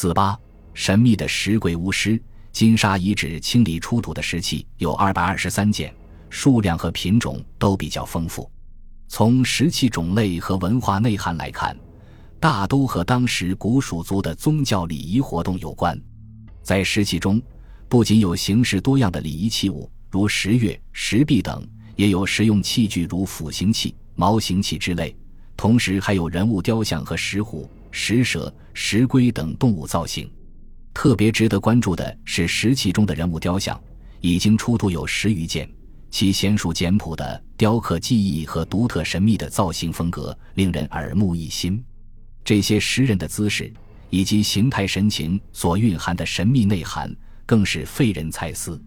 四八，神秘的石鬼巫师。金沙遗址清理出土的石器有二百二十三件，数量和品种都比较丰富。从石器种类和文化内涵来看，大都和当时古蜀族的宗教礼仪活动有关。在石器中，不仅有形式多样的礼仪器物，如石钺、石璧等，也有实用器具，如斧形器、矛形器之类。同时，还有人物雕像和石虎、石蛇、石龟等动物造型。特别值得关注的是，石器中的人物雕像已经出土有十余件。其娴熟简朴的雕刻技艺和独特神秘的造型风格令人耳目一新。这些石人的姿势以及形态神情所蕴含的神秘内涵，更是费人猜思。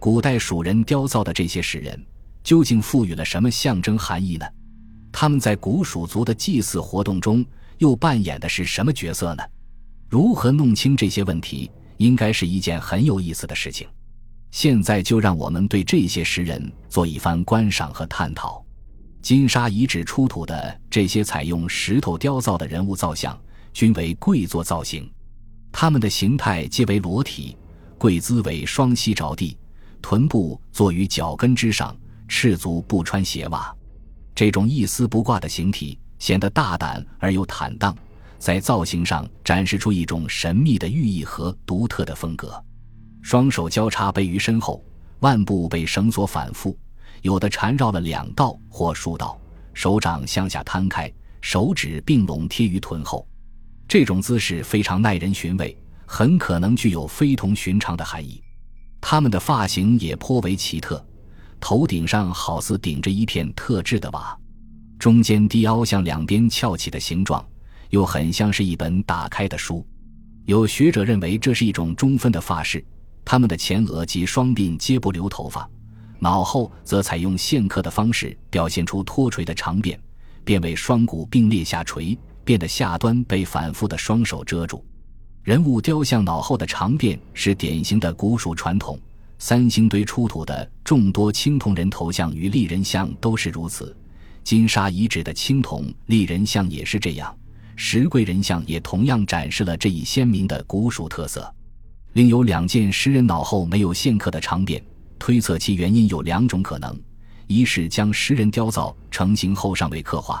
古代蜀人雕造的这些石人，究竟赋予了什么象征含义呢？他们在古蜀族的祭祀活动中又扮演的是什么角色呢？如何弄清这些问题，应该是一件很有意思的事情。现在就让我们对这些石人做一番观赏和探讨。金沙遗址出土的这些采用石头雕造的人物造像，均为跪坐造型，他们的形态皆为裸体，跪姿为双膝着地，臀部坐于脚跟之上，赤足不穿鞋袜。这种一丝不挂的形体显得大胆而又坦荡，在造型上展示出一种神秘的寓意和独特的风格。双手交叉背于身后，腕部被绳索反复，有的缠绕了两道或数道，手掌向下摊开，手指并拢贴于臀后。这种姿势非常耐人寻味，很可能具有非同寻常的含义。他们的发型也颇为奇特，头顶上好似顶着一片特制的瓦，中间低凹向两边翘起的形状，又很像是一本打开的书。有学者认为这是一种中分的发饰。他们的前额及双鬓皆不留头发，脑后则采用线刻的方式表现出脱垂的长辫，变为双股并列下垂，辫的下端被反复的双手遮住。人物雕像脑后的长辫是典型的古蜀传统，三星堆出土的众多青铜人头像与立人像都是如此，金沙遗址的青铜立人像也是这样，石龟人像也同样展示了这一鲜明的古蜀特色。另有两件石人脑后没有线刻的长辫，推测其原因有两种可能：一是将石人雕造成型后尚未刻画；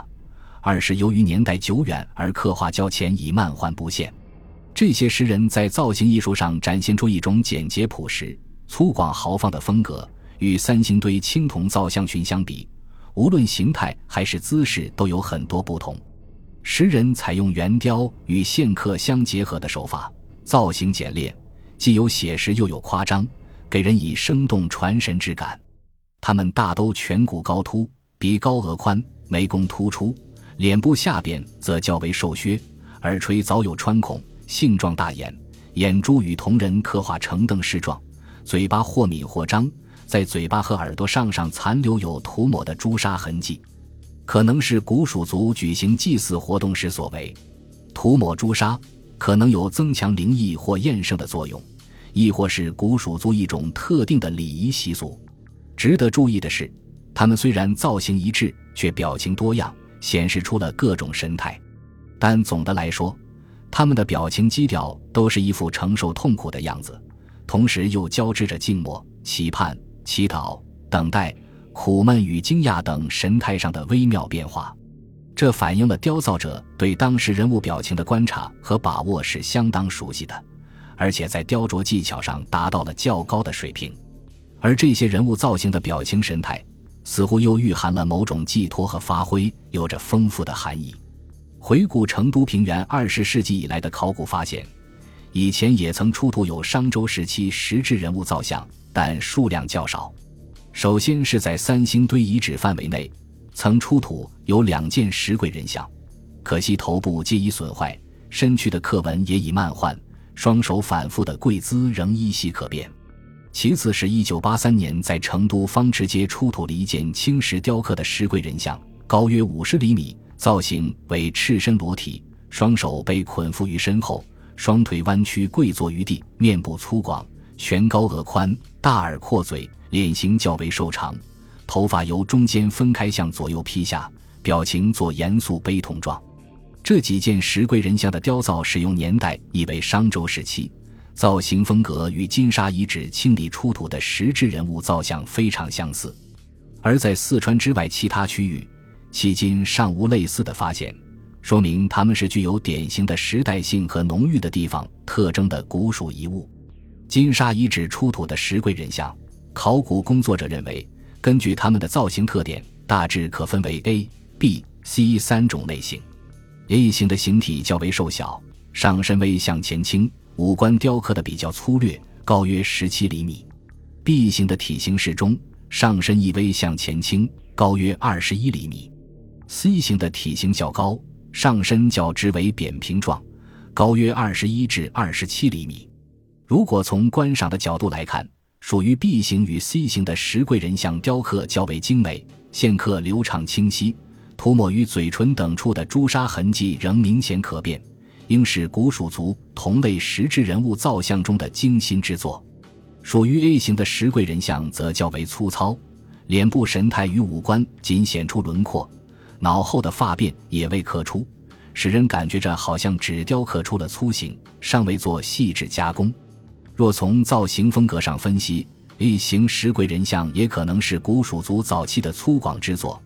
二是由于年代久远而刻画较浅，已漫画不现。这些石人在造型艺术上展现出一种简洁朴实、粗犷豪放的风格，与三星堆青铜造像群相比，无论形态还是姿势都有很多不同。石人采用圆雕与线刻相结合的手法，造型简练。既有写实又有夸张，给人以生动传神之感。他们大都颧骨高凸，鼻高额宽，眉弓突出，脸部下边则较为瘦削，耳垂早有穿孔，性状大眼，眼珠与瞳人刻画呈瞪视状，嘴巴或抿或张，在嘴巴和耳朵上上残留有涂抹的朱砂痕迹，可能是古蜀族举行祭祀活动时所为。涂抹朱砂。可能有增强灵异或验圣的作用，亦或是古蜀族一种特定的礼仪习俗。值得注意的是，他们虽然造型一致，却表情多样，显示出了各种神态。但总的来说，他们的表情基调都是一副承受痛苦的样子，同时又交织着静默、期盼、祈祷、等待、苦闷与惊讶等神态上的微妙变化。这反映了雕造者对当时人物表情的观察和把握是相当熟悉的，而且在雕琢技巧上达到了较高的水平。而这些人物造型的表情神态，似乎又蕴含了某种寄托和发挥，有着丰富的含义。回顾成都平原二十世纪以来的考古发现，以前也曾出土有商周时期石质人物造像，但数量较少。首先是在三星堆遗址范围内。曾出土有两件石鬼人像，可惜头部皆已损坏，身躯的刻纹也已漫换，双手反复的跪姿仍依稀可辨。其次是一九八三年在成都方池街出土了一件青石雕刻的石鬼人像，高约五十厘米，造型为赤身裸体，双手被捆缚于身后，双腿弯曲跪坐于地，面部粗犷，颧高额宽，大耳阔嘴，脸型较为瘦长。头发由中间分开向左右披下，表情做严肃悲痛状。这几件石龟人像的雕造使用年代亦为商周时期，造型风格与金沙遗址清理出土的石质人物造像非常相似。而在四川之外其他区域，迄今尚无类似的发现，说明他们是具有典型的时代性和浓郁的地方特征的古蜀遗物。金沙遗址出土的石龟人像，考古工作者认为，根据它们的造型特点，大致可分为 A、B、C 三种类型。A 型的形体较为瘦小，上身微向前倾，五官雕刻的比较粗略，高约十七厘米。B 型的体型适中，上身亦微向前倾，高约二十一厘米。C 型的体型较高，上身较直为扁平状，高约二十一至二十七厘米。如果从观赏的角度来看，属于 B 型与 C 型的石贵人像雕刻较为精美，线刻流畅清晰。涂抹于嘴唇等处的朱砂痕迹仍明显可辨，应是古蜀族同类石质人物造像中的精心之作。属于 A 型的石贵人像则较为粗糙，脸部神态与五官仅显出轮廓，脑后的发辫也未刻出，使人感觉着好像只雕刻出了粗形，尚未做细致加工。若从造型风格上分析，A 型石贵人像也可能是古蜀族早期的粗犷之作。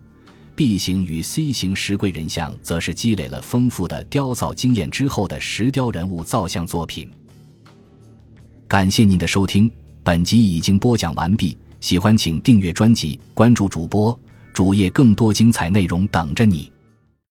B 型与 C 型石龟人像，则是积累了丰富的雕造经验之后的石雕人物造像作品。感谢您的收听，本集已经播讲完毕。喜欢请订阅专辑，关注主播主页，更多精彩内容等着你。